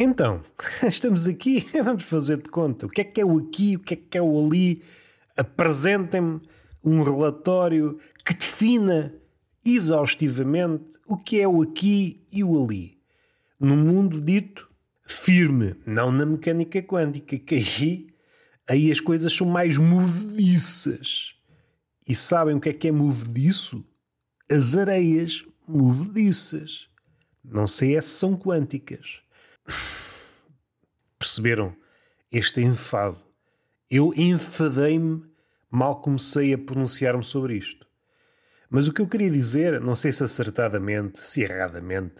Então, estamos aqui, vamos fazer de conta. O que é que é o aqui, o que é que é o ali? Apresentem-me um relatório que defina exaustivamente o que é o aqui e o ali. No mundo dito firme, não na mecânica quântica, que aí, aí as coisas são mais movediças. E sabem o que é que é movediço? As areias movediças. Não sei se são quânticas. Perceberam este enfado? Eu enfadei-me mal comecei a pronunciar-me sobre isto. Mas o que eu queria dizer, não sei se acertadamente, se erradamente,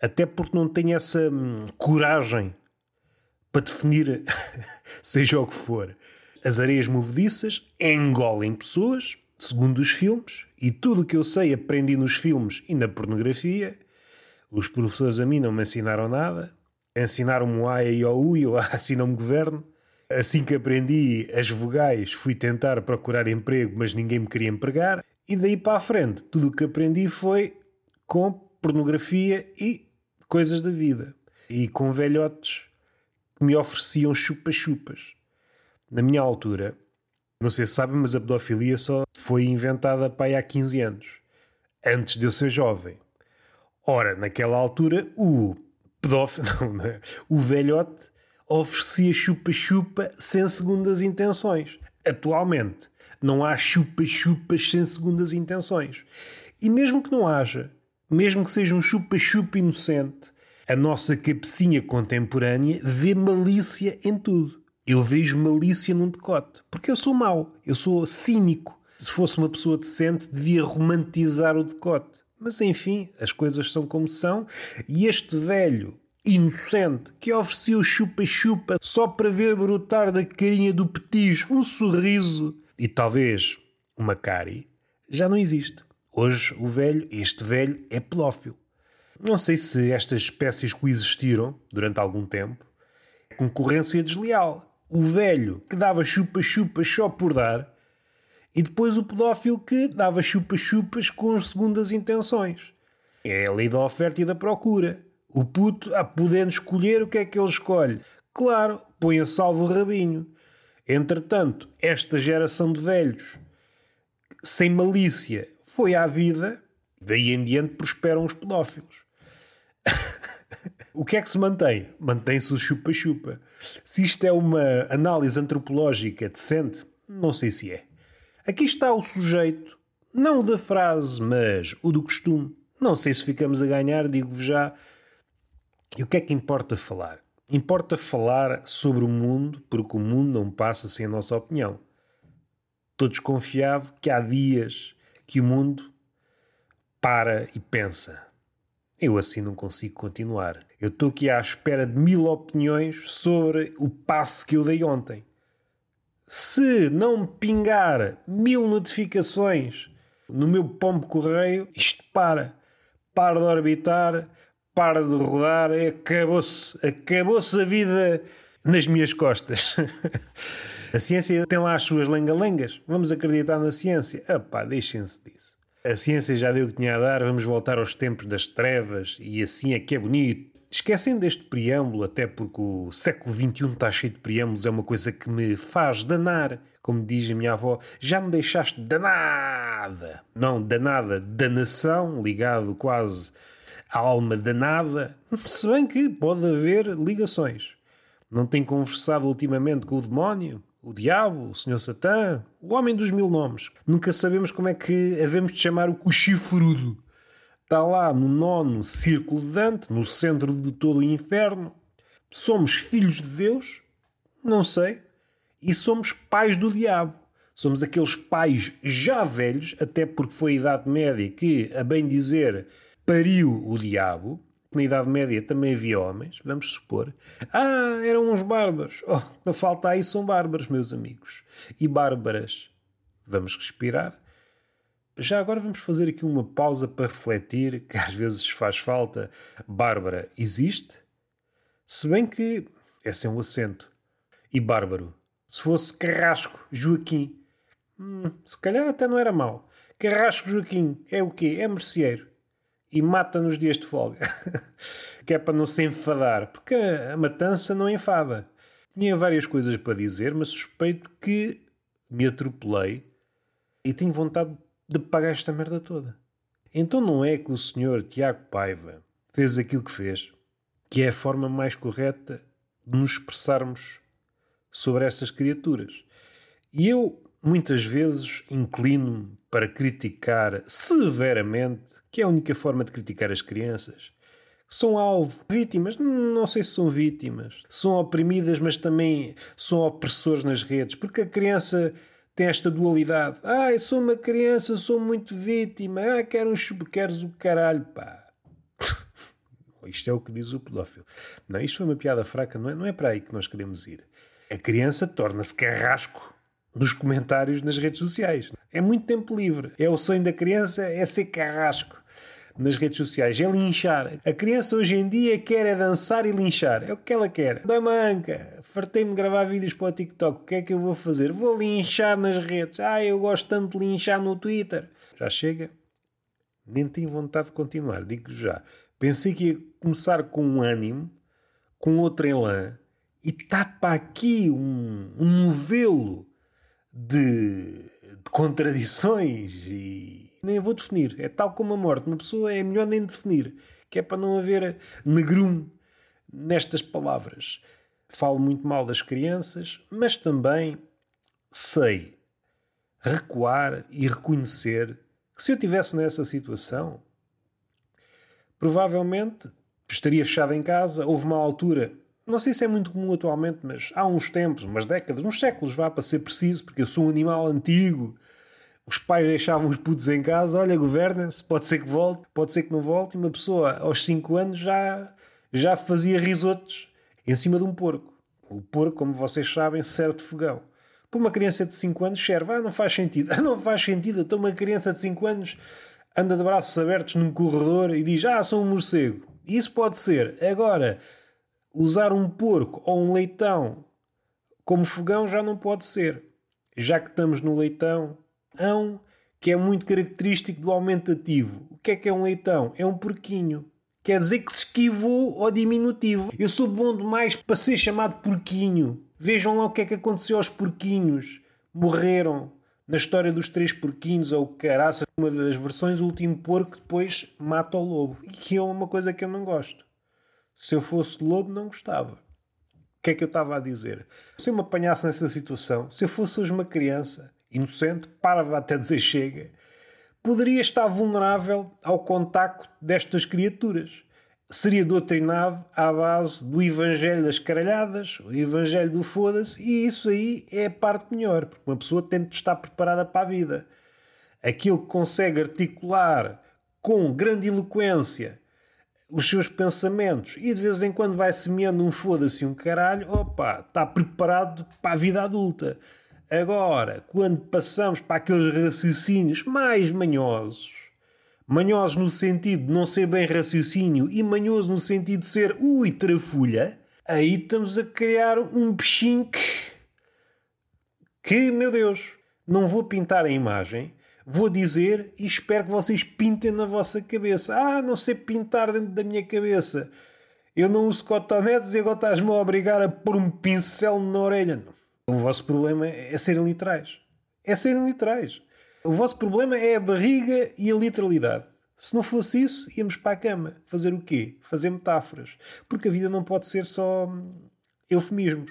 até porque não tenho essa hum, coragem para definir, seja o que for, as areias movediças engolem pessoas, segundo os filmes, e tudo o que eu sei aprendi nos filmes e na pornografia. Os professores a mim não me ensinaram nada. Ensinaram-me o A e o U e eu assim não me governo. Assim que aprendi as vogais, fui tentar procurar emprego, mas ninguém me queria empregar. E daí para a frente, tudo o que aprendi foi com pornografia e coisas da vida. E com velhotes que me ofereciam chupa-chupas. Na minha altura, não sei se sabem, mas a pedofilia só foi inventada para aí há 15 anos. Antes de eu ser jovem. Ora, naquela altura, o pedófilo, não, é? o velhote oferecia chupa-chupa sem segundas intenções. Atualmente, não há chupa-chupas sem segundas intenções. E mesmo que não haja, mesmo que seja um chupa-chupa inocente, a nossa cabecinha contemporânea vê malícia em tudo. Eu vejo malícia num decote. Porque eu sou mau, eu sou cínico. Se fosse uma pessoa decente, devia romantizar o decote. Mas enfim, as coisas são como são, e este velho inocente que oferecia o chupa-chupa só para ver brotar da carinha do petis um sorriso e talvez uma cárie, já não existe. Hoje o velho, este velho, é pedófilo. Não sei se estas espécies coexistiram durante algum tempo. Concorrência desleal. O velho que dava chupa-chupas só por dar e depois o pedófilo que dava chupa-chupas com as segundas intenções. É a lei da oferta e da procura. O puto, a podendo escolher o que é que ele escolhe. Claro, põe a salvo o rabinho. Entretanto, esta geração de velhos, sem malícia, foi à vida, daí em diante prosperam os pedófilos. o que é que se mantém? Mantém-se o chupa-chupa. Se isto é uma análise antropológica decente, não sei se é. Aqui está o sujeito, não o da frase, mas o do costume. Não sei se ficamos a ganhar, digo-vos já, e o que é que importa falar? Importa falar sobre o mundo, porque o mundo não passa sem a nossa opinião. Estou desconfiado que há dias que o mundo para e pensa. Eu assim não consigo continuar. Eu estou aqui à espera de mil opiniões sobre o passe que eu dei ontem. Se não pingar mil notificações no meu pombo correio, isto para. Para de orbitar para de rodar, acabou-se, acabou-se a vida nas minhas costas. a ciência tem lá as suas lengalengas. Vamos acreditar na ciência. Epá, deixem-se disso. A ciência já deu o que tinha a dar, vamos voltar aos tempos das trevas e assim é que é bonito. Esquecendo este preâmbulo, até porque o século XXI está cheio de preâmbulos, é uma coisa que me faz danar. Como diz a minha avó, já me deixaste danada. Não, danada, danação, ligado quase a alma danada, se bem que pode haver ligações. Não tem conversado ultimamente com o demónio, o diabo, o senhor Satã, o homem dos mil nomes. Nunca sabemos como é que havemos de chamar o chifrudo. Está lá no nono círculo de Dante, no centro de todo o inferno. Somos filhos de Deus? Não sei. E somos pais do diabo. Somos aqueles pais já velhos, até porque foi a Idade Média que, a bem dizer, pariu o diabo. Na Idade Média também havia homens, vamos supor. Ah, eram uns bárbaros. Oh, não falta aí, são bárbaros, meus amigos. E bárbaras. Vamos respirar. Já agora vamos fazer aqui uma pausa para refletir, que às vezes faz falta. Bárbara existe? Se bem que é sem um acento. E bárbaro? Se fosse Carrasco, Joaquim. Hum, se calhar até não era mau. Carrasco Joaquim é o quê? É merceeiro. e mata nos dias de folga. que é para não se enfadar, porque a matança não enfada. Tinha várias coisas para dizer, mas suspeito que me atropelei e tenho vontade de pagar esta merda toda. Então não é que o senhor Tiago Paiva fez aquilo que fez, que é a forma mais correta de nos expressarmos sobre estas criaturas. E eu muitas vezes inclino para criticar severamente, que é a única forma de criticar as crianças. São alvo, vítimas, não sei se são vítimas, são oprimidas, mas também são opressores nas redes, porque a criança tem esta dualidade. Ah, eu sou uma criança, sou muito vítima. Ah, quero um queres o caralho, pá. Isto é o que diz o pedófilo. Não, isto foi uma piada fraca, não é, não é para aí que nós queremos ir. A criança torna-se carrasco nos comentários nas redes sociais. É muito tempo livre. É o sonho da criança, é ser carrasco nas redes sociais, é linchar. A criança hoje em dia quer é dançar e linchar. É o que ela quer. Dá uma anca. Fartei-me de gravar vídeos para o TikTok. O que é que eu vou fazer? Vou linchar nas redes. Ah, eu gosto tanto de linchar no Twitter. Já chega? Nem tenho vontade de continuar, digo já. Pensei que ia começar com um ânimo, com outro elan, e tapa aqui um, um novelo de, de contradições e nem vou definir. É tal como a morte. Uma pessoa é melhor nem definir, que é para não haver negrume nestas palavras. Falo muito mal das crianças, mas também sei recuar e reconhecer que se eu estivesse nessa situação, provavelmente estaria fechado em casa. Houve uma altura, não sei se é muito comum atualmente, mas há uns tempos, umas décadas, uns séculos, vá para ser preciso, porque eu sou um animal antigo. Os pais deixavam os putos em casa, olha, governa-se, pode ser que volte, pode ser que não volte, e uma pessoa aos 5 anos já, já fazia risotos em cima de um porco. O porco, como vocês sabem, serve de fogão. Para uma criança de 5 anos serve, ah, não faz sentido, ah, não faz sentido, então uma criança de 5 anos anda de braços abertos num corredor e diz, ah, sou um morcego. Isso pode ser. Agora, usar um porco ou um leitão como fogão já não pode ser. Já que estamos no leitão, ão, que é muito característico do aumentativo. O que é que é um leitão? É um porquinho. Quer dizer que se esquivou ao diminutivo. Eu sou bom demais para ser chamado porquinho. Vejam lá o que é que aconteceu aos porquinhos. Morreram. Na história dos três porquinhos, ou caraça, uma das versões, o último porco depois mata o lobo. E que é uma coisa que eu não gosto. Se eu fosse lobo, não gostava. O que é que eu estava a dizer? Se eu me apanhasse nessa situação, se eu fosse hoje uma criança, inocente, para até dizer chega, poderia estar vulnerável ao contacto destas criaturas. Seria doutrinado à base do Evangelho das caralhadas, o Evangelho do foda-se, e isso aí é a parte melhor, porque uma pessoa tem de estar preparada para a vida. Aquilo que consegue articular com grande eloquência os seus pensamentos e de vez em quando vai semeando um foda-se um caralho, opa, está preparado para a vida adulta. Agora, quando passamos para aqueles raciocínios mais manhosos, manhosos no sentido de não ser bem raciocínio e manhoso no sentido de ser ui, trafulha, aí estamos a criar um peixinho que, meu Deus, não vou pintar a imagem, vou dizer e espero que vocês pintem na vossa cabeça. Ah, não sei pintar dentro da minha cabeça. Eu não uso cotonetes e agora estás-me a obrigar a pôr um pincel na orelha. Não. O vosso problema é serem literais. É serem literais. O vosso problema é a barriga e a literalidade. Se não fosse isso, íamos para a cama. Fazer o quê? Fazer metáforas. Porque a vida não pode ser só hum, eufemismos.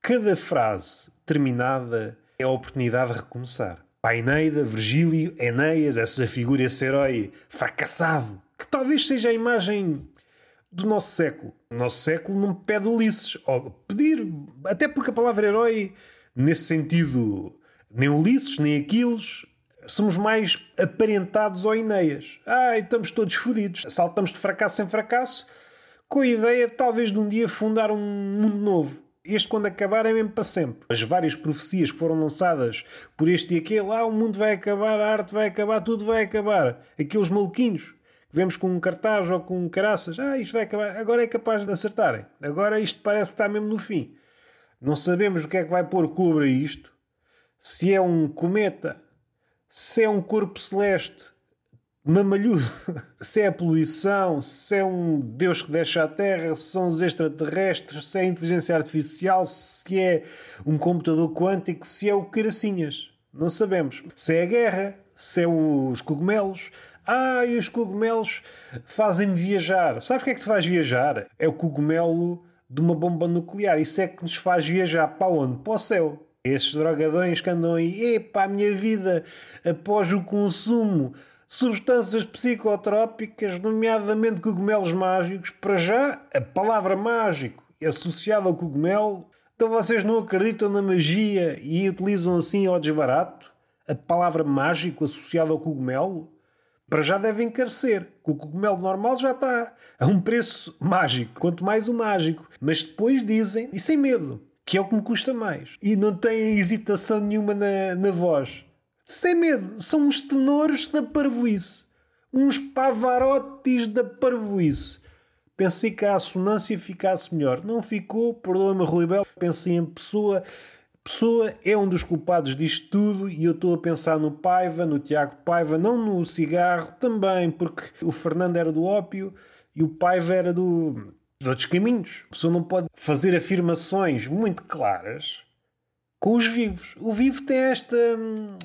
Cada frase terminada é a oportunidade de recomeçar. Paineida, Virgílio, Enéas, essa figura, esse herói fracassado, que talvez seja a imagem do nosso século. O nosso século não pede Ulisses. Ou pedir, até porque a palavra herói, nesse sentido, nem Ulisses, nem Aquiles, somos mais aparentados ao Ineias. Ah, estamos todos fodidos. Saltamos de fracasso em fracasso com a ideia, talvez, de um dia fundar um mundo novo. Este, quando acabar, é mesmo para sempre. As várias profecias que foram lançadas por este e aquele, ah, o mundo vai acabar, a arte vai acabar, tudo vai acabar. Aqueles maluquinhos vemos com um cartaz ou com um caraças, ah, isto vai acabar, agora é capaz de acertarem. Agora isto parece estar mesmo no fim. Não sabemos o que é que vai pôr cobra isto. Se é um cometa, se é um corpo celeste mamalhudo. se é a poluição, se é um Deus que deixa a Terra, se são os extraterrestres, se é a inteligência artificial, se é um computador quântico, se é o caracinhas. Não sabemos. Se é a guerra, se é os cogumelos. Ah, e os cogumelos fazem-me viajar. Sabes o que é que te faz viajar? É o cogumelo de uma bomba nuclear. Isso é que nos faz viajar para onde? Para o céu. Esses drogadões que andam aí, epá, a minha vida após o consumo substâncias psicotrópicas, nomeadamente cogumelos mágicos. Para já, a palavra mágico é associada ao cogumelo. Então vocês não acreditam na magia e utilizam assim ao desbarato a palavra mágico associada ao cogumelo? Para já deve encarecer, que o cogumelo normal já está a um preço mágico, quanto mais o mágico. Mas depois dizem, e sem medo, que é o que me custa mais. E não têm hesitação nenhuma na, na voz sem medo, são uns tenores da parvoíce. Uns pavarotes da parvoíce. Pensei que a assonância ficasse melhor. Não ficou, perdoa-me, Rui Belo. Pensei em Pessoa. Pessoa é um dos culpados disto tudo e eu estou a pensar no Paiva, no Tiago Paiva, não no cigarro também, porque o Fernando era do ópio e o Paiva era do, de outros caminhos. A pessoa não pode fazer afirmações muito claras com os vivos. O vivo tem, esta,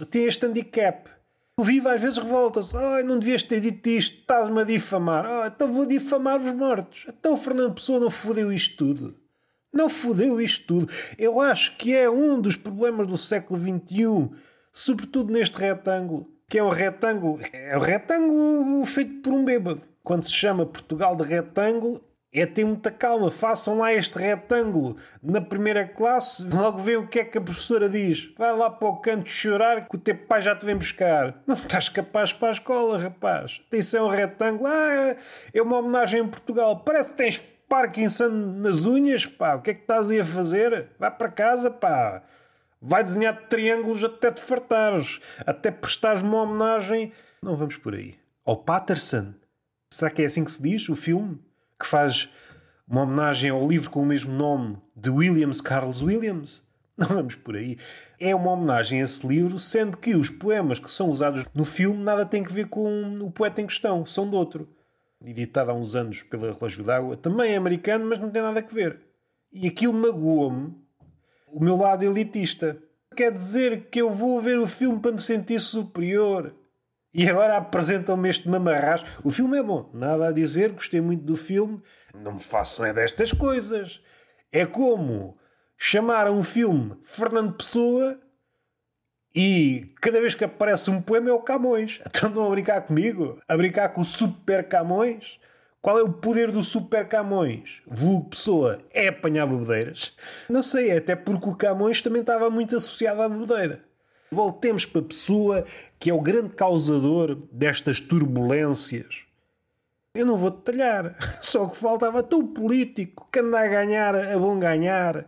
tem este handicap. O vivo às vezes revolta-se. Oh, não devias ter dito isto, estás-me a difamar. Oh, então vou difamar os mortos. Então o Fernando Pessoa não fodeu isto tudo. Não fodeu isto tudo. Eu acho que é um dos problemas do século XXI, sobretudo neste retângulo, que é um retângulo, é um retângulo feito por um bêbado. Quando se chama Portugal de retângulo, é ter muita calma, façam lá este retângulo na primeira classe, logo vê o que é que a professora diz. Vai lá para o canto chorar que o teu pai já te vem buscar. Não estás capaz para a escola, rapaz. Isso é um retângulo. Ah, é uma homenagem em Portugal. Parece que tens Parkinson nas unhas, pá. O que é que estás aí a fazer? Vai para casa, pá. Vai desenhar triângulos até te fartares. Até prestares uma homenagem. Não vamos por aí. Ao Patterson. Será que é assim que se diz, o filme? que faz uma homenagem ao livro com o mesmo nome de Williams Carlos Williams. Não vamos por aí. É uma homenagem a esse livro, sendo que os poemas que são usados no filme nada têm que ver com o poeta em questão, são de outro. Editado há uns anos pela Relógio d'Água, também é americano, mas não tem nada a ver. E aquilo magoou-me o meu lado elitista. Quer dizer que eu vou ver o filme para me sentir superior. E agora apresentam-me este mamarrás. O filme é bom, nada a dizer, gostei muito do filme. Não me façam é destas coisas. É como chamar um filme Fernando Pessoa e cada vez que aparece um poema é o Camões. Então não a brincar comigo? A brincar com o Super Camões? Qual é o poder do Super Camões? Vulgo Pessoa é apanhar bebedeiras? Não sei, até porque o Camões também estava muito associado à bebedeira. Voltemos para a pessoa que é o grande causador destas turbulências. Eu não vou detalhar, só que faltava tu político que anda a ganhar a bom ganhar,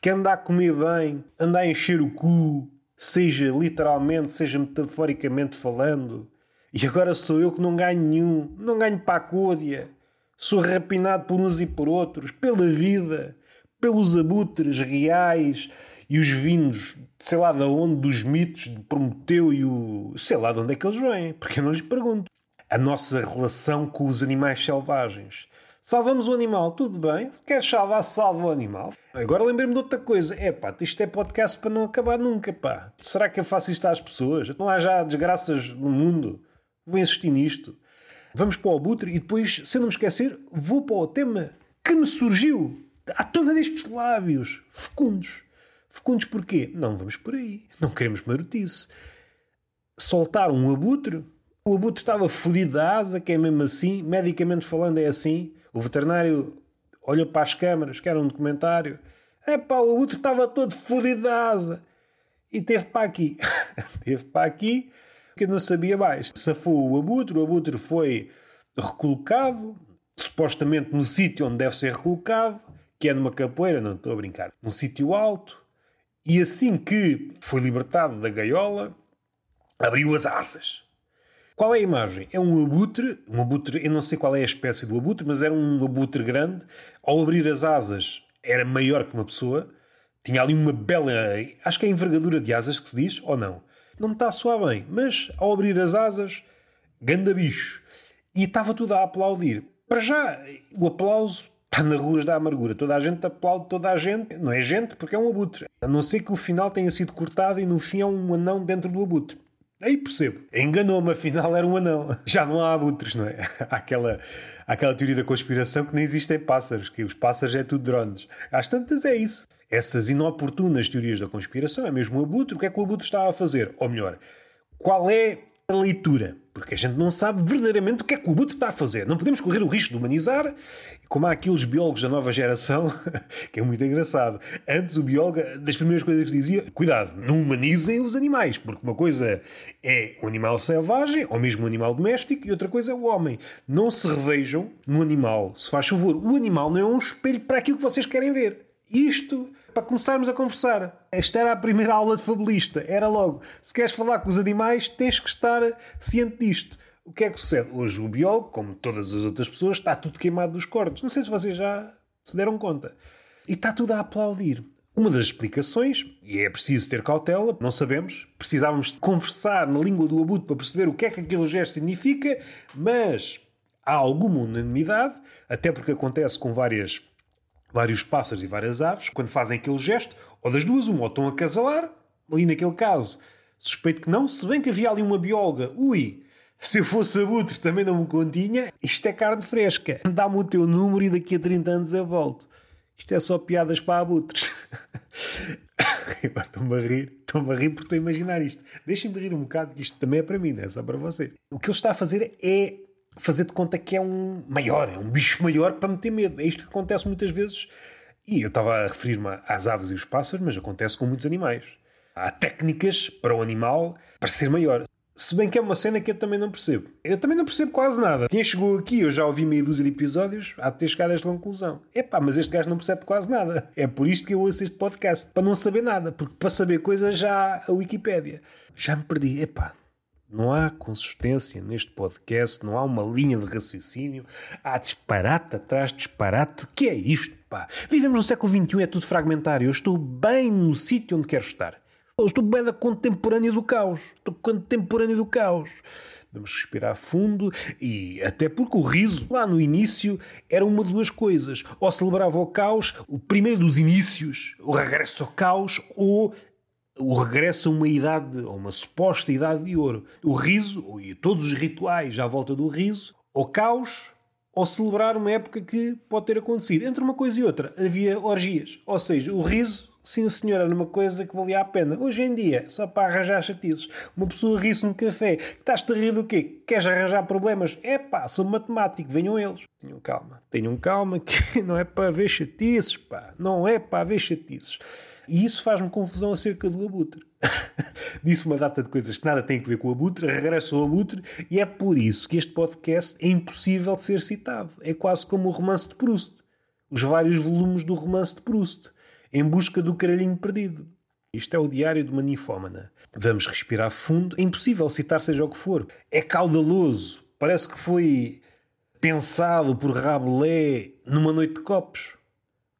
que anda a comer bem, anda a encher o cu, seja literalmente, seja metaforicamente falando. E agora sou eu que não ganho nenhum, não ganho pacúdia. Sou rapinado por uns e por outros, pela vida, pelos abutres reais e os vindos, sei lá de onde, dos mitos de Prometeu e o. sei lá de onde é que eles vêm, porque eu não lhes pergunto. A nossa relação com os animais selvagens. Salvamos o animal, tudo bem. Queres salvar, salva o animal. Agora lembrei-me de outra coisa. É pá, isto é podcast para não acabar nunca, pá. Será que eu faço isto às pessoas? Não há já desgraças no mundo. Vou insistir nisto. Vamos para o abutre e depois, se eu não me esquecer, vou para o tema que me surgiu. À tona destes lábios fecundos. Fecundos porquê? Não vamos por aí. Não queremos marotice. Soltaram um abutre. O abutre estava fodido da asa, que é mesmo assim. Medicamente falando, é assim. O veterinário olhou para as câmaras, que era um documentário. É pá, o abutre estava todo fodido da asa. E teve para aqui. teve para aqui, que não sabia mais. Safou o abutre, o abutre foi recolocado, supostamente no sítio onde deve ser recolocado, que é numa capoeira, não estou a brincar, num sítio alto, e assim que foi libertado da gaiola, abriu as asas. Qual é a imagem? É um abutre, um abutre, eu não sei qual é a espécie do abutre, mas era um abutre grande. Ao abrir as asas, era maior que uma pessoa. Tinha ali uma bela. Acho que é envergadura de asas que se diz, ou não? Não me está a soar bem, mas ao abrir as asas, ganda bicho. E estava tudo a aplaudir. Para já, o aplauso está nas ruas da amargura. Toda a gente aplaude toda a gente. Não é gente porque é um abutre. A não ser que o final tenha sido cortado e no fim é um anão dentro do abutre. Aí percebo. Enganou-me, afinal era um anão. Já não há abutres, não é? Há aquela, há aquela teoria da conspiração que nem existem pássaros, que os pássaros é tudo drones. Às tantas é isso. Essas inoportunas teorias da conspiração é mesmo o abutre. O que é que o abutre está a fazer? Ou melhor, qual é leitura? Porque a gente não sabe verdadeiramente o que é que o abutre está a fazer. Não podemos correr o risco de humanizar, como há aqueles biólogos da nova geração, que é muito engraçado. Antes o biólogo, das primeiras coisas que dizia, cuidado, não humanizem os animais, porque uma coisa é um animal selvagem, ou mesmo um animal doméstico, e outra coisa é o homem. Não se revejam no animal, se faz favor. O animal não é um espelho para aquilo que vocês querem ver. Isto para começarmos a conversar. Esta era a primeira aula de fabulista. Era logo. Se queres falar com os animais, tens que estar ciente disto. O que é que sucede? Hoje o biólogo, como todas as outras pessoas, está tudo queimado dos cortes. Não sei se vocês já se deram conta. E está tudo a aplaudir. Uma das explicações, e é preciso ter cautela, não sabemos, precisávamos conversar na língua do abuto para perceber o que é que aquele gesto significa, mas há alguma unanimidade, até porque acontece com várias vários pássaros e várias aves, quando fazem aquele gesto, ou das duas, uma, ou estão a casalar, ali naquele caso, suspeito que não, se bem que havia ali uma bióloga, ui, se eu fosse abutre também não me continha, isto é carne fresca, dá-me o teu número e daqui a 30 anos eu volto. Isto é só piadas para abutres. Estou-me a rir, estou-me a rir porque estou a imaginar isto. Deixem-me rir um bocado, que isto também é para mim, não é só para você. O que ele está a fazer é fazer de conta que é um maior, é um bicho maior para meter medo. É isto que acontece muitas vezes. E eu estava a referir-me às aves e os pássaros, mas acontece com muitos animais. Há técnicas para o animal para ser maior. Se bem que é uma cena que eu também não percebo. Eu também não percebo quase nada. Quem chegou aqui, eu já ouvi meia dúzia de episódios, há de ter chegado a esta conclusão. Epá, mas este gajo não percebe quase nada. É por isto que eu ouço este podcast. Para não saber nada. Porque para saber coisas já há a Wikipédia. Já me perdi. Epá, não há consistência neste podcast, não há uma linha de raciocínio, há disparate atrás disparate. que é isto, pá? Vivemos no século XXI, é tudo fragmentário. Eu estou bem no sítio onde quero estar. Eu estou bem da contemporânea do caos. Estou contemporânea do caos. Vamos respirar fundo e até porque o riso lá no início era uma de duas coisas. Ou celebrava o caos, o primeiro dos inícios, o regresso ao caos, ou o regresso a uma idade, a uma suposta idade de ouro. O riso, e todos os rituais à volta do riso, ou caos, ou celebrar uma época que pode ter acontecido. Entre uma coisa e outra, havia orgias. Ou seja, o riso, sim senhor, era uma coisa que valia a pena. Hoje em dia, só para arranjar chatices. Uma pessoa ri-se num café. Estás-te a rir do quê? Queres arranjar problemas? É pá, sou matemático, venham eles. Tenham calma. Tenham calma que não é para ver chatices, pá. Não é para ver chatices. E isso faz-me confusão acerca do abutre. Disse uma data de coisas que nada têm a ver com o abutre, regresso ao abutre, e é por isso que este podcast é impossível de ser citado. É quase como o romance de Proust. Os vários volumes do romance de Proust. Em busca do caralhinho perdido. Isto é o diário de uma ninfómana. Vamos respirar fundo. É impossível citar seja o que for. É caudaloso. Parece que foi pensado por Rabelais numa noite de copos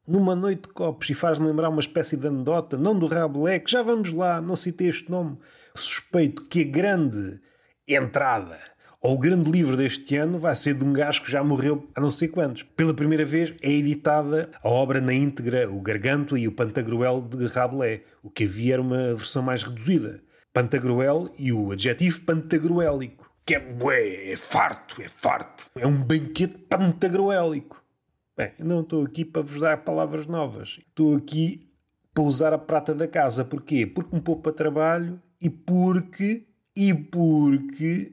numa noite de copos e faz-me lembrar uma espécie de anedota, não do Rabelais, que já vamos lá, não citei este nome. Suspeito que a grande entrada ou o grande livro deste ano vai ser de um gajo que já morreu há não sei quantos. Pela primeira vez é editada a obra na íntegra, o Garganto e o Pantagruel de Rabelais. O que havia era uma versão mais reduzida. Pantagruel e o adjetivo pantagruélico, que é bué, é farto, é farto. É um banquete pantagruélico. Bem, não estou aqui para vos dar palavras novas. Estou aqui para usar a prata da casa. Porquê? Porque me poupa trabalho e porque. E porque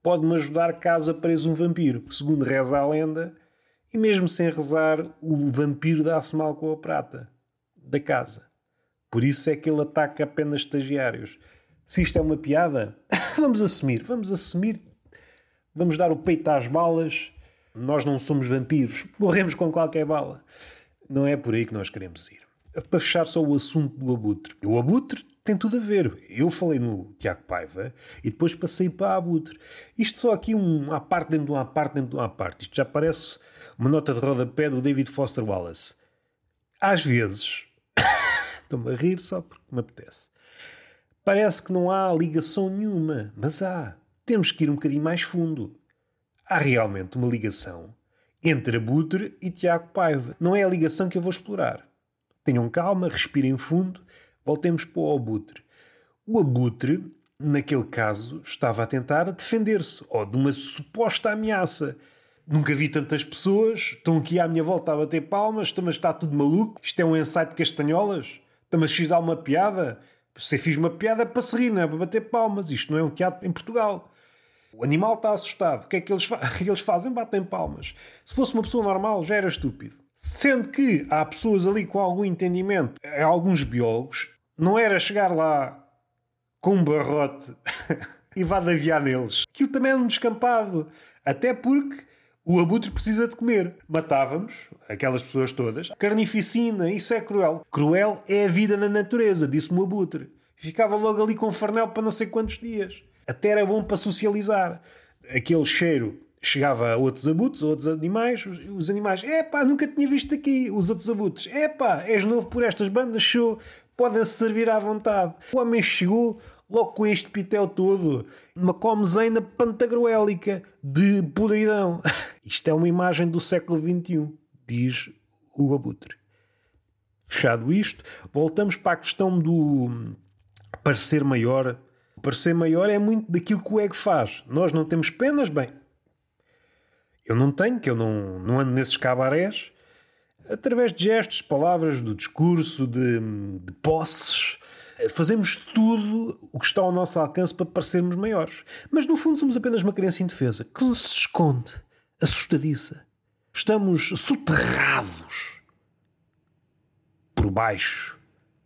pode-me ajudar caso apareça um vampiro. Segundo reza a lenda, e mesmo sem rezar, o vampiro dá-se mal com a prata da casa. Por isso é que ele ataca apenas estagiários. Se isto é uma piada, vamos assumir, vamos assumir, vamos dar o peito às balas nós não somos vampiros, morremos com qualquer bala. Não é por aí que nós queremos ir. Para fechar só o assunto do abutre. O abutre tem tudo a ver. Eu falei no Tiago Paiva e depois passei para abutre. Isto só aqui um à parte dentro de uma parte dentro de uma parte. Isto já parece uma nota de rodapé do David Foster Wallace. Às vezes, estou-me a rir só porque me apetece. Parece que não há ligação nenhuma, mas há. temos que ir um bocadinho mais fundo. Há realmente uma ligação entre Abutre e Tiago Paiva. Não é a ligação que eu vou explorar. Tenham calma, respirem fundo, voltemos para o Abutre. O Abutre, naquele caso, estava a tentar defender-se, ou de uma suposta ameaça. Nunca vi tantas pessoas, estão aqui à minha volta a bater palmas, mas está tudo maluco, isto é um ensaio de castanholas, mas fiz uma piada, você fiz uma piada para se rir, não é para bater palmas, isto não é um teatro em Portugal. O animal está assustado, o que é que eles, fa que eles fazem? Batem palmas. Se fosse uma pessoa normal, já era estúpido. Sendo que há pessoas ali com algum entendimento, alguns biólogos, não era chegar lá com um barrote e vá de aviar neles. Aquilo também é um descampado. Até porque o abutre precisa de comer. Matávamos aquelas pessoas todas. Carnificina, isso é cruel. Cruel é a vida na natureza, disse-me o abutre. Ficava logo ali com farnel para não sei quantos dias. Até era bom para socializar. Aquele cheiro chegava a outros abutres, a outros animais. Os animais, é nunca tinha visto aqui. Os outros abutres, é és novo por estas bandas, show. Podem-se servir à vontade. O homem chegou, logo com este pitel todo, uma comezeina pantagruélica de podridão. Isto é uma imagem do século XXI, diz o Abutre. Fechado isto, voltamos para a questão do parecer maior. Parecer maior é muito daquilo que o ego faz. Nós não temos penas, bem. Eu não tenho, que eu não, não ando nesses cabarés. Através de gestos, palavras, do discurso, de, de posses, Fazemos tudo o que está ao nosso alcance para parecermos maiores. Mas no fundo somos apenas uma criança indefesa que se esconde, assustadiça. Estamos soterrados por baixo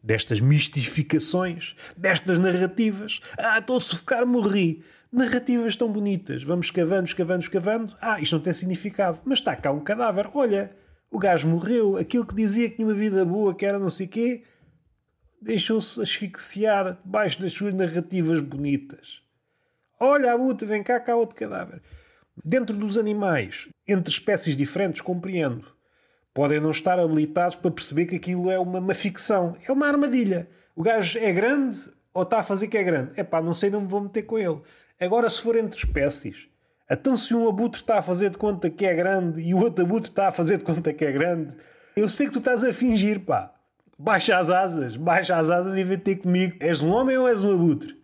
destas mistificações, destas narrativas. Ah, estou a sufocar, morri. Narrativas tão bonitas. Vamos escavando, escavando, escavando. Ah, isto não tem significado. Mas está cá um cadáver. Olha, o gajo morreu. Aquilo que dizia que tinha uma vida boa, que era não sei quê, deixou-se asfixiar debaixo das suas narrativas bonitas. Olha, a buta, vem cá, cá outro cadáver. Dentro dos animais, entre espécies diferentes, compreendo. Podem não estar habilitados para perceber que aquilo é uma, uma ficção. É uma armadilha. O gajo é grande ou está a fazer que é grande? É pá, não sei, não me vou meter com ele. Agora, se for entre espécies, então se um abutre está a fazer de conta que é grande e o outro abutre está a fazer de conta que é grande, eu sei que tu estás a fingir, pá. Baixa as asas, baixa as asas e vem ter comigo. És um homem ou és um abutre?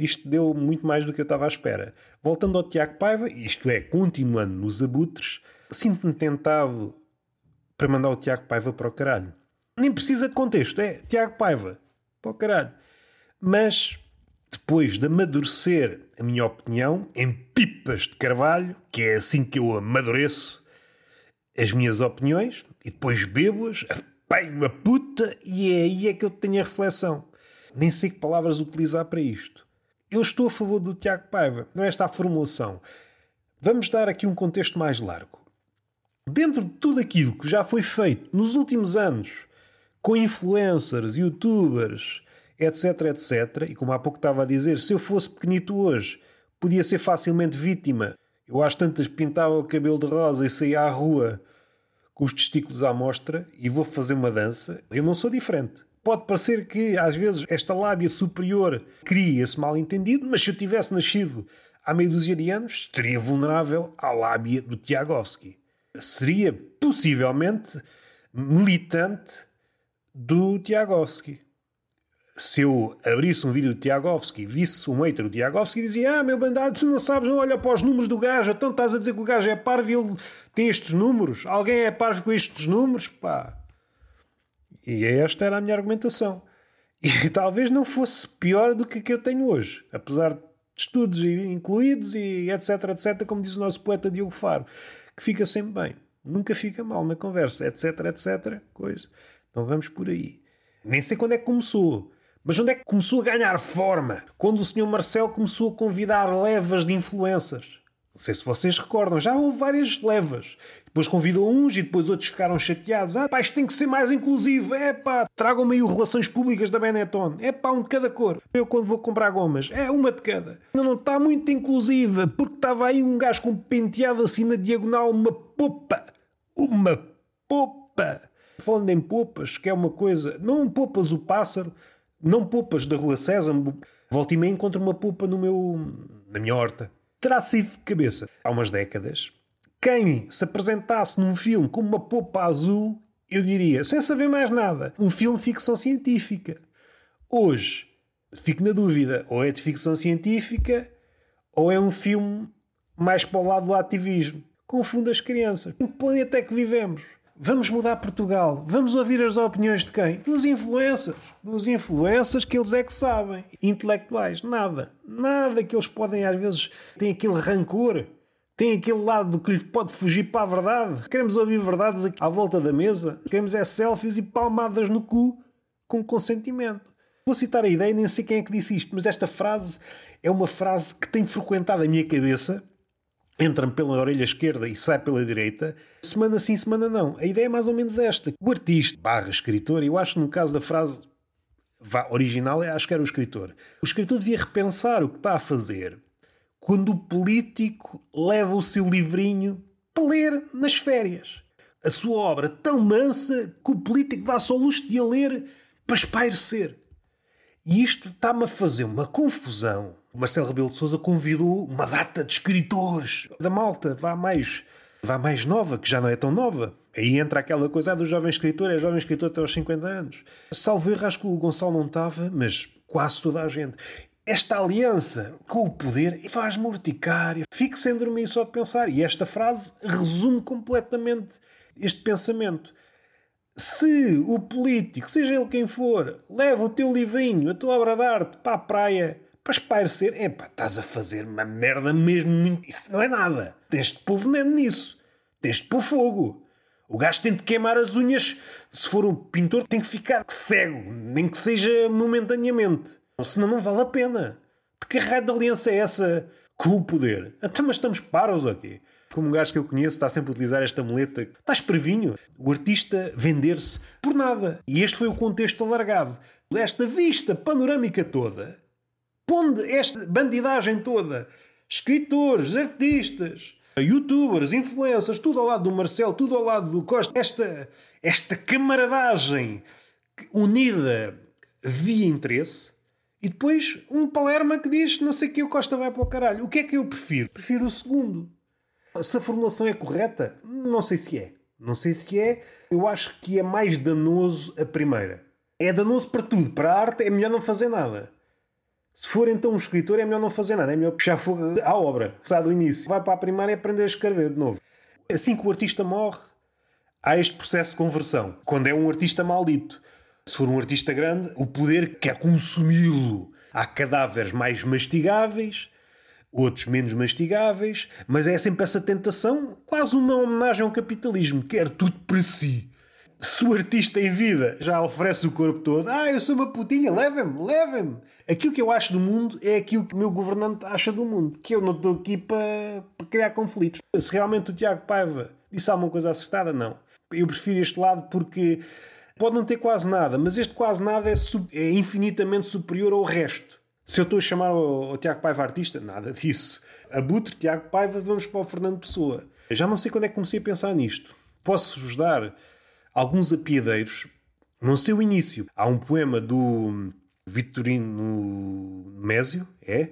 Isto deu muito mais do que eu estava à espera. Voltando ao Tiago Paiva, isto é, continuando nos abutres, sinto-me tentado para mandar o Tiago Paiva para o caralho. Nem precisa de contexto, é Tiago Paiva, para o caralho. Mas, depois de amadurecer a minha opinião em pipas de carvalho, que é assim que eu amadureço as minhas opiniões, e depois bebo-as, bem uma puta, e é aí é que eu tenho a reflexão. Nem sei que palavras utilizar para isto. Eu estou a favor do Tiago Paiva, não é esta a formulação. Vamos dar aqui um contexto mais largo. Dentro de tudo aquilo que já foi feito nos últimos anos, com influencers, youtubers, etc, etc, e como há pouco estava a dizer, se eu fosse pequenito hoje, podia ser facilmente vítima. Eu às tantas pintava o cabelo de rosa e saía à rua com os testículos à mostra e vou fazer uma dança, eu não sou diferente. Pode parecer que às vezes esta lábia superior cria esse mal entendido, mas se eu tivesse nascido há meio dúzia de anos, estaria vulnerável à lábia do Tiagovski. Seria possivelmente militante do Tiagovski se eu abrisse um vídeo do Tiagovski, visse um hater do Tiagovski e dizia: Ah, meu bandado, tu não sabes, não olha para os números do gajo, então estás a dizer que o gajo é parvo e ele tem estes números? Alguém é parvo com estes números? Pá. E esta era a minha argumentação. E talvez não fosse pior do que a que eu tenho hoje, apesar de estudos incluídos e etc, etc, como diz o nosso poeta Diogo Faro, que fica sempre bem. Nunca fica mal na conversa, etc, etc, coisa. Então vamos por aí. Nem sei quando é que começou. Mas onde é que começou a ganhar forma? Quando o Sr. Marcelo começou a convidar levas de influências. Não sei se vocês recordam, já houve várias levas. Depois convidou uns e depois outros ficaram chateados. Ah, pá, isto tem que ser mais inclusivo. É pá, tragam-me aí relações públicas da Benetton. É pá, um de cada cor. Eu quando vou comprar gomas, é uma de cada. Não, não, está muito inclusiva, porque estava aí um gajo com um penteado assim na diagonal, uma popa. Uma popa. Falando em popas, que é uma coisa. Não popas o pássaro, Não poupas da Rua César, volta e meia encontro uma poupa no meu, na minha horta. Terá sido de cabeça. Há umas décadas, quem se apresentasse num filme com uma popa azul, eu diria, sem saber mais nada, um filme de ficção científica. Hoje, fico na dúvida, ou é de ficção científica, ou é um filme mais para o lado do ativismo. Confunde as crianças. Em que planeta é que vivemos? Vamos mudar Portugal. Vamos ouvir as opiniões de quem? Dos influencers. Dos influencers que eles é que sabem. Intelectuais. Nada. Nada que eles podem, às vezes, têm aquele rancor. Tem aquele lado que lhe pode fugir para a verdade. Queremos ouvir verdades à volta da mesa. Queremos é selfies e palmadas no cu com consentimento. Vou citar a ideia, nem sei quem é que disse isto, mas esta frase é uma frase que tem frequentado a minha cabeça entra-me pela orelha esquerda e sai pela direita, semana sim, semana não. A ideia é mais ou menos esta. O artista barra escritor, eu acho no caso da frase vá, original, acho que era o escritor. O escritor devia repensar o que está a fazer quando o político leva o seu livrinho para ler nas férias. A sua obra tão mansa que o político dá só luxo de a ler para espairecer. E isto está-me a fazer uma confusão o Marcelo Rebelo de Sousa convidou uma data de escritores da malta, vá mais, vá mais nova, que já não é tão nova. Aí entra aquela coisa ah, do jovem escritor, é jovem escritor até aos 50 anos. Salvo erro, acho que o Gonçalo não estava, mas quase toda a gente. Esta aliança com o poder faz-me urticária. Fico sem dormir só de pensar. E esta frase resume completamente este pensamento. Se o político, seja ele quem for, leva o teu livrinho, a tua obra de arte para a praia para espairecer, epá, estás a fazer uma merda mesmo muito. Isso não é nada. Tens de pôr veneno nisso. Tens de pôr fogo. O gajo tem de queimar as unhas. Se for um pintor, tem que ficar cego, nem que seja momentaneamente. Senão não vale a pena. De que raio de aliança é essa com o poder? Até então, mas estamos paros aqui. Como um gajo que eu conheço está sempre a utilizar esta muleta. Estás previnho? O artista vender-se por nada. E este foi o contexto alargado. Esta vista panorâmica toda pondo esta bandidagem toda, escritores, artistas, youtubers, influencers, tudo ao lado do Marcelo, tudo ao lado do Costa, esta, esta camaradagem unida via interesse, e depois um Palerma que diz não sei que o Costa vai para o caralho. O que é que eu prefiro? Prefiro o segundo. Se a formulação é correta, não sei se é. Não sei se é. Eu acho que é mais danoso a primeira. É danoso para tudo. Para a arte é melhor não fazer nada. Se for então um escritor, é melhor não fazer nada, é melhor puxar fogo à obra, começar do início. Vai para a primária e aprender a escrever de novo. Assim que o artista morre, há este processo de conversão. Quando é um artista maldito. Se for um artista grande, o poder quer consumi-lo. Há cadáveres mais mastigáveis, outros menos mastigáveis, mas é sempre essa tentação, quase uma homenagem ao capitalismo, quer tudo para si se o artista em vida já oferece o corpo todo, ah, eu sou uma putinha, levem-me, levem-me. Aquilo que eu acho do mundo é aquilo que o meu governante acha do mundo, que eu não estou aqui para, criar conflitos. Se realmente o Tiago Paiva disse alguma coisa acertada, não. Eu prefiro este lado porque pode não ter quase nada, mas este quase nada é, é infinitamente superior ao resto. Se eu estou a chamar o, o Tiago Paiva artista, nada disso. Abutre, Tiago Paiva, vamos para o Fernando Pessoa. já não sei quando é que comecei a pensar nisto. Posso-vos dar alguns apiadeiros, no seu início. Há um poema do Vitorino Mésio, é?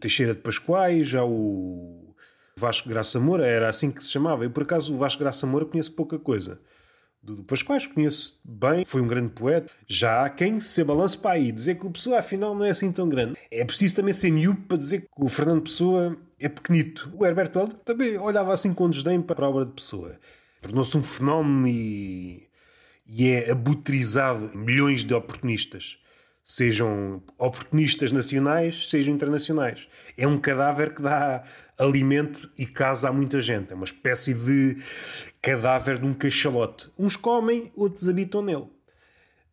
Teixeira de Pascoais, já o Vasco Graça Moura, era assim que se chamava. Eu, por acaso, o Vasco Graça Moura conheço pouca coisa. Do, Pascoais conheço bem, foi um grande poeta. Já há quem se balance para aí, dizer que o Pessoa afinal não é assim tão grande. É preciso também ser miúdo para dizer que o Fernando Pessoa é pequenito. O Herbert Welder também olhava assim com desdém para a obra de Pessoa tornou-se um fenómeno e, e é abutrizado milhões de oportunistas. Sejam oportunistas nacionais, sejam internacionais. É um cadáver que dá alimento e casa a muita gente. É uma espécie de cadáver de um cachalote. Uns comem, outros habitam nele.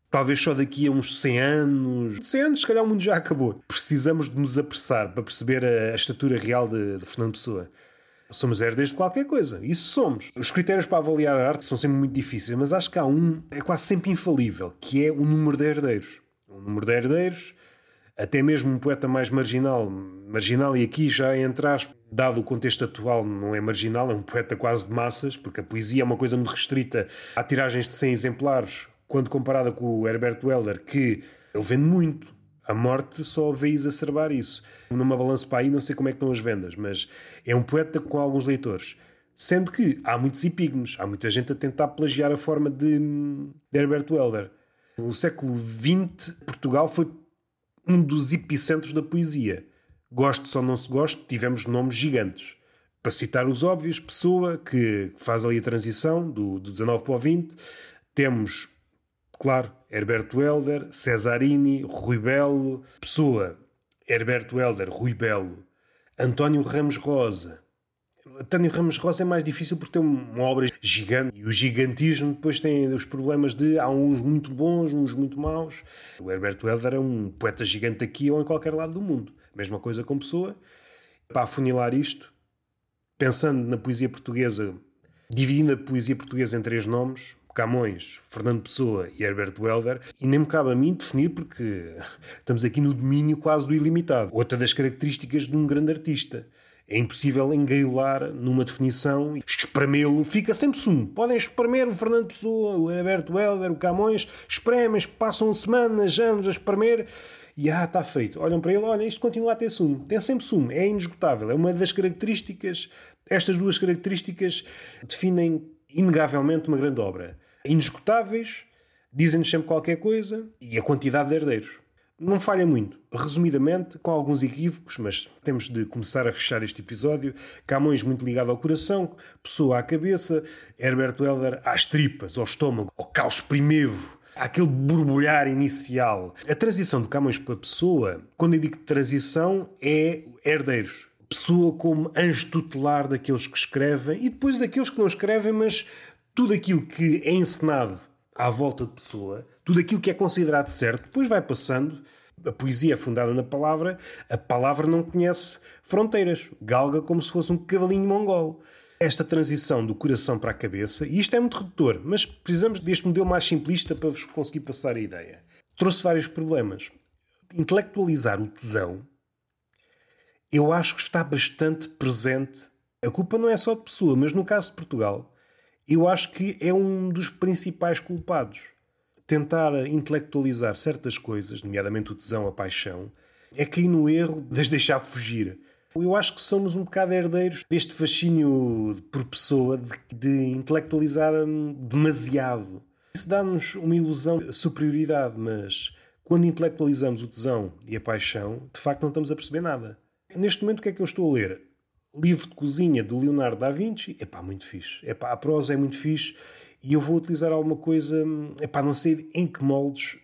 Talvez só daqui a uns 100 anos. 100 anos, se calhar o mundo já acabou. Precisamos de nos apressar para perceber a, a estatura real de, de Fernando Pessoa. Somos herdeiros de qualquer coisa. Isso somos. Os critérios para avaliar a arte são sempre muito difíceis, mas acho que há um, é quase sempre infalível, que é o número de herdeiros. O número de herdeiros, até mesmo um poeta mais marginal, marginal e aqui já entrar, dado o contexto atual, não é marginal, é um poeta quase de massas, porque a poesia é uma coisa muito restrita. Há tiragens de 100 exemplares, quando comparada com o Herbert Welder, que Ele vende muito. A morte só veio exacerbar isso. Numa balança para aí, não sei como é que estão as vendas, mas é um poeta com alguns leitores. Sendo que há muitos epígonos, há muita gente a tentar plagiar a forma de, de Herbert Welder. No século XX, Portugal foi um dos epicentros da poesia. Goste ou não se goste, tivemos nomes gigantes. Para citar os óbvios, Pessoa, que faz ali a transição do, do 19 para o 20, temos, claro, Herberto Helder, Cesarini, Rui Belo, Pessoa, Herberto Helder, Rui Belo, António Ramos Rosa. António Ramos Rosa é mais difícil porque tem uma obra gigante e o gigantismo depois tem os problemas de há uns muito bons, uns muito maus. O Herberto Helder é um poeta gigante aqui ou em qualquer lado do mundo. Mesma coisa com Pessoa. Para afunilar isto, pensando na poesia portuguesa, dividindo a poesia portuguesa em três nomes, Camões, Fernando Pessoa e Herbert Welder, e nem me cabe a mim definir porque estamos aqui no domínio quase do ilimitado. Outra das características de um grande artista. É impossível engaiolar numa definição, espremê-lo, fica sempre sumo. Podem espremer o Fernando Pessoa, o Herbert Welder, o Camões, espremem, passam semanas, anos a espremer e ah, está feito. Olham para ele, olha, isto continua a ter sumo. Tem sempre sumo, é inesgotável. É uma das características, estas duas características definem inegavelmente uma grande obra. Inesgotáveis, dizem-nos sempre qualquer coisa e a quantidade de herdeiros. Não falha muito. Resumidamente, com alguns equívocos, mas temos de começar a fechar este episódio. Camões muito ligado ao coração, Pessoa à cabeça, Herbert Helder às tripas, ao estômago, ao caos primevo, aquele borbulhar inicial. A transição de Camões para Pessoa, quando eu digo transição, é herdeiros pessoa como anjo tutelar daqueles que escrevem e depois daqueles que não escrevem, mas tudo aquilo que é encenado à volta de pessoa, tudo aquilo que é considerado certo, depois vai passando. A poesia é fundada na palavra, a palavra não conhece fronteiras, galga como se fosse um cavalinho mongol. Esta transição do coração para a cabeça, e isto é muito redutor, mas precisamos deste modelo mais simplista para vos conseguir passar a ideia. Trouxe vários problemas. Intelectualizar o tesão eu acho que está bastante presente. A culpa não é só de pessoa, mas no caso de Portugal, eu acho que é um dos principais culpados. Tentar intelectualizar certas coisas, nomeadamente o tesão, a paixão, é cair no erro de as deixar fugir. Eu acho que somos um bocado herdeiros deste fascínio por pessoa de, de intelectualizar hum, demasiado. Isso dá-nos uma ilusão de superioridade, mas quando intelectualizamos o tesão e a paixão, de facto não estamos a perceber nada. Neste momento, o que é que eu estou a ler? Livro de cozinha do Leonardo da Vinci. É pá, muito fixe. É pá, a prosa é muito fixe e eu vou utilizar alguma coisa, é pá, não sei em que moldes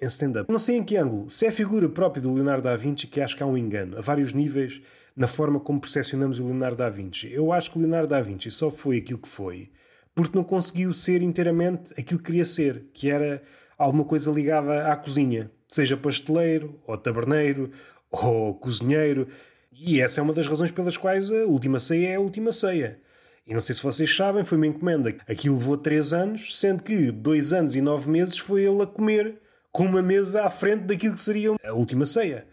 em stand-up. Não sei em que ângulo. Se é a figura própria do Leonardo da Vinci, que acho que há um engano, a vários níveis, na forma como percepcionamos o Leonardo da Vinci. Eu acho que o Leonardo da Vinci só foi aquilo que foi porque não conseguiu ser inteiramente aquilo que queria ser, que era alguma coisa ligada à cozinha. Seja pasteleiro, ou taberneiro, ou cozinheiro. E essa é uma das razões pelas quais a última ceia é a última ceia. E não sei se vocês sabem, foi uma encomenda. Aquilo levou três anos, sendo que dois anos e nove meses foi ele a comer com uma mesa à frente daquilo que seria a última ceia.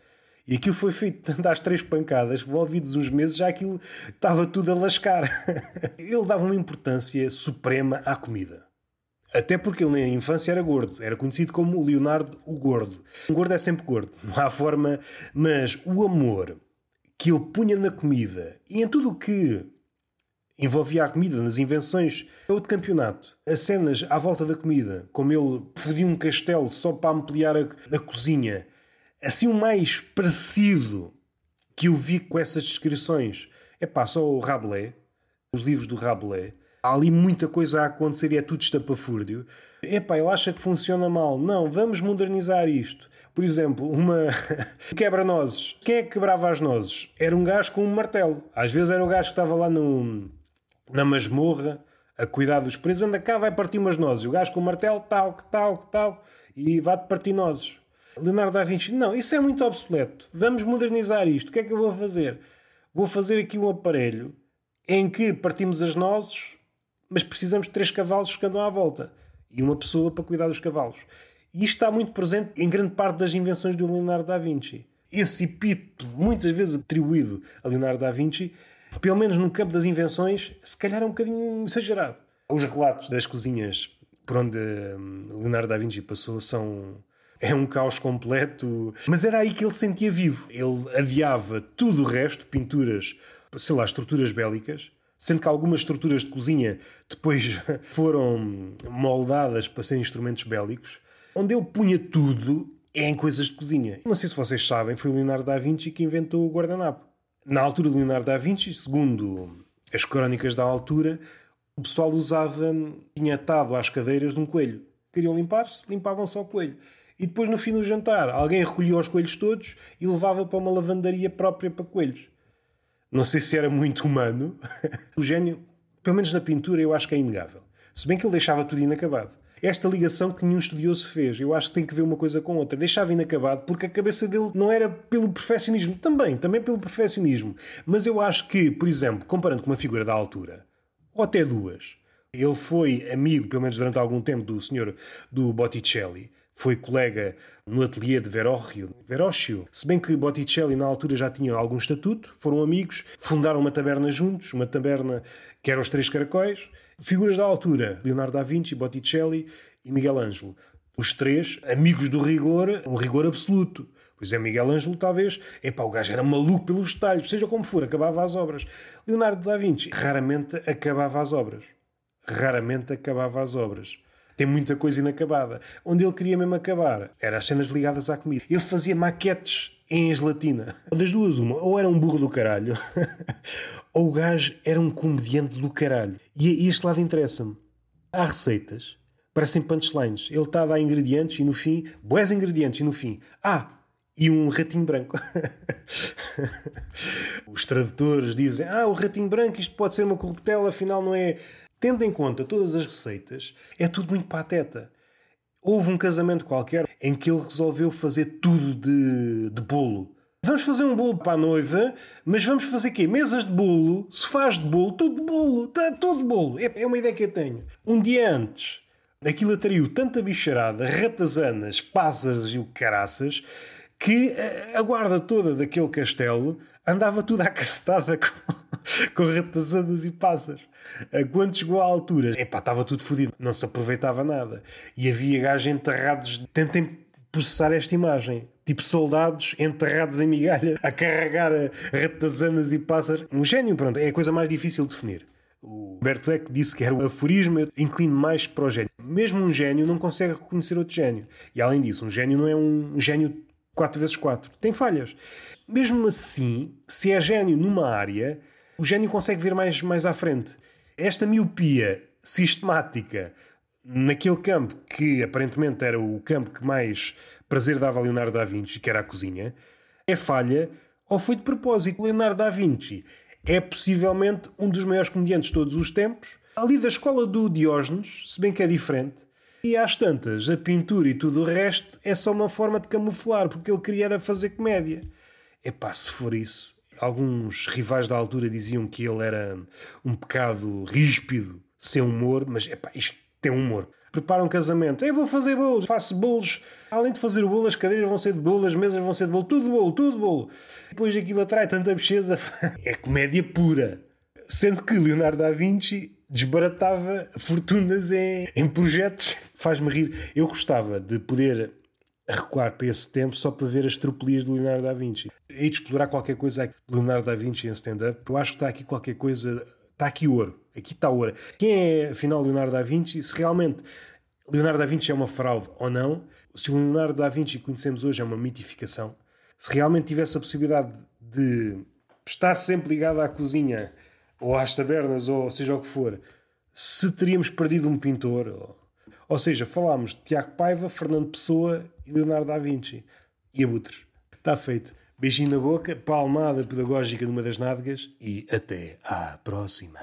E aquilo foi feito às três pancadas, envolvidos uns meses, já aquilo estava tudo a lascar. ele dava uma importância suprema à comida. Até porque ele na infância era gordo, era conhecido como Leonardo o Gordo. Um gordo é sempre gordo, não há forma, mas o amor que ele punha na comida e em tudo o que envolvia a comida, nas invenções é de campeonato, as cenas à volta da comida, como ele fodia um castelo só para ampliar a, a cozinha, assim o mais parecido que eu vi com essas descrições é pá, só o Rabelais, os livros do Rabelais há ali muita coisa a acontecer e é tudo estapafúrdio. Epá, ele acha que funciona mal. Não, vamos modernizar isto. Por exemplo, uma quebra-nozes. Quem é que quebrava as nozes? Era um gajo com um martelo. Às vezes era o gajo que estava lá no, na masmorra a cuidar dos presos. Anda cá, vai partir umas nozes. O gajo com o martelo, tal, tal, tal, e vai-te partir nozes. Leonardo da Vinci, não, isso é muito obsoleto. Vamos modernizar isto. O que é que eu vou fazer? Vou fazer aqui um aparelho em que partimos as nozes mas precisamos de três cavalos que andam à volta e uma pessoa para cuidar dos cavalos. E isto está muito presente em grande parte das invenções do Leonardo da Vinci. Esse epíteto, muitas vezes atribuído a Leonardo da Vinci, pelo menos no campo das invenções, se calhar é um bocadinho exagerado. Os relatos das cozinhas por onde hum, Leonardo da Vinci passou são é um caos completo. Mas era aí que ele sentia vivo. Ele adiava tudo o resto, pinturas, sei lá, estruturas bélicas, sendo que algumas estruturas de cozinha depois foram moldadas para serem instrumentos bélicos, onde ele punha tudo é em coisas de cozinha. Não sei se vocês sabem, foi o Leonardo da Vinci que inventou o guardanapo. Na altura do Leonardo da Vinci, segundo as crónicas da altura, o pessoal usava, tinha atado às cadeiras de um coelho. Queriam limpar-se, limpavam só o coelho. E depois, no fim do jantar, alguém recolhia os coelhos todos e levava para uma lavandaria própria para coelhos. Não sei se era muito humano. o gênio, pelo menos na pintura, eu acho que é inegável. Se bem que ele deixava tudo inacabado. Esta ligação que nenhum estudioso fez, eu acho que tem que ver uma coisa com outra. Deixava inacabado porque a cabeça dele não era pelo perfeccionismo. Também, também pelo perfeccionismo. Mas eu acho que, por exemplo, comparando com uma figura da altura, ou até duas, ele foi amigo, pelo menos durante algum tempo, do senhor do Botticelli foi colega no ateliê de Verrocchio. Verrocchio. Se bem que Botticelli na altura já tinha algum estatuto, foram amigos, fundaram uma taberna juntos, uma taberna que era os Três Caracóis. Figuras da altura, Leonardo da Vinci, Botticelli e Miguel Ângelo. Os três, amigos do rigor, um rigor absoluto. Pois é, Miguel Ângelo, talvez, epá, o gajo era maluco pelos detalhes, seja como for, acabava as obras. Leonardo da Vinci raramente acabava as obras. Raramente acabava as obras tem muita coisa inacabada. Onde ele queria mesmo acabar era as cenas ligadas à comida. Ele fazia maquetes em gelatina. Das duas, uma, ou era um burro do caralho, ou o gajo era um comediante do caralho. E este lado interessa-me. Há receitas, parecem punchlines. Ele está a dar ingredientes e no fim, boés ingredientes e no fim, ah, e um ratinho branco. Os tradutores dizem: Ah, o ratinho branco, isto pode ser uma corruptela, afinal não é tendo em conta todas as receitas, é tudo muito pateta. Houve um casamento qualquer em que ele resolveu fazer tudo de, de bolo. Vamos fazer um bolo para a noiva, mas vamos fazer quê? Mesas de bolo, sofás de bolo, tudo de bolo, tá, tudo de bolo. É, é uma ideia que eu tenho. Um dia antes, aquilo atraiu tanta bicharada, ratazanas, pássaros e o caraças, que a, guarda toda daquele castelo andava tudo à cacetada com, com ratazanas e pássaros. Eh, quando chegou à altura, epá, estava tudo fodido, não se aproveitava nada. E havia gajos enterrados. Tentem processar esta imagem. Tipo soldados enterrados em migalha a carregar ratazanas e pássaros. Um gênio, pronto, é a coisa mais difícil de definir. O Berto Eck disse que era o aforismo, eu inclino mais para o gênio. Mesmo um gênio não consegue reconhecer outro gênio. E além disso, um gênio não é um gênio 4x4. Tem falhas. Mesmo assim, se é gênio numa área, o gênio consegue vir mais, mais à frente. Esta miopia sistemática naquele campo que aparentemente era o campo que mais prazer dava a Leonardo da Vinci, que era a cozinha, é falha ou foi de propósito. Leonardo da Vinci é possivelmente um dos maiores comediantes de todos os tempos, ali da escola do Diógenes, se bem que é diferente. E às tantas, a pintura e tudo o resto é só uma forma de camuflar, porque ele queria fazer comédia. É pá, se for isso, Alguns rivais da altura diziam que ele era um pecado ríspido, sem humor, mas epá, isto tem humor. Prepara um casamento, eu vou fazer bolos, faço bolos. Além de fazer bolo, as cadeiras vão ser de bolo, as mesas vão ser de bolo, tudo de bolo, tudo de bolo. Depois aquilo atrai tanta bicheza. é comédia pura. Sendo que Leonardo da Vinci desbaratava fortunas em, em projetos. Faz-me rir. Eu gostava de poder a recuar para esse tempo só para ver as tropelias de Leonardo da Vinci. E de explorar qualquer coisa de Leonardo da Vinci em stand-up, eu acho que está aqui qualquer coisa, está aqui ouro, aqui está ouro. Quem é afinal Leonardo da Vinci? Se realmente Leonardo da Vinci é uma fraude ou não, se o Leonardo da Vinci que conhecemos hoje é uma mitificação, se realmente tivesse a possibilidade de estar sempre ligado à cozinha ou às tabernas ou seja o que for, se teríamos perdido um pintor ou ou seja, falámos de Tiago Paiva, Fernando Pessoa e Leonardo da Vinci. E Abutre. Está feito. Beijinho na boca, palmada pedagógica de uma das nádegas e até à próxima.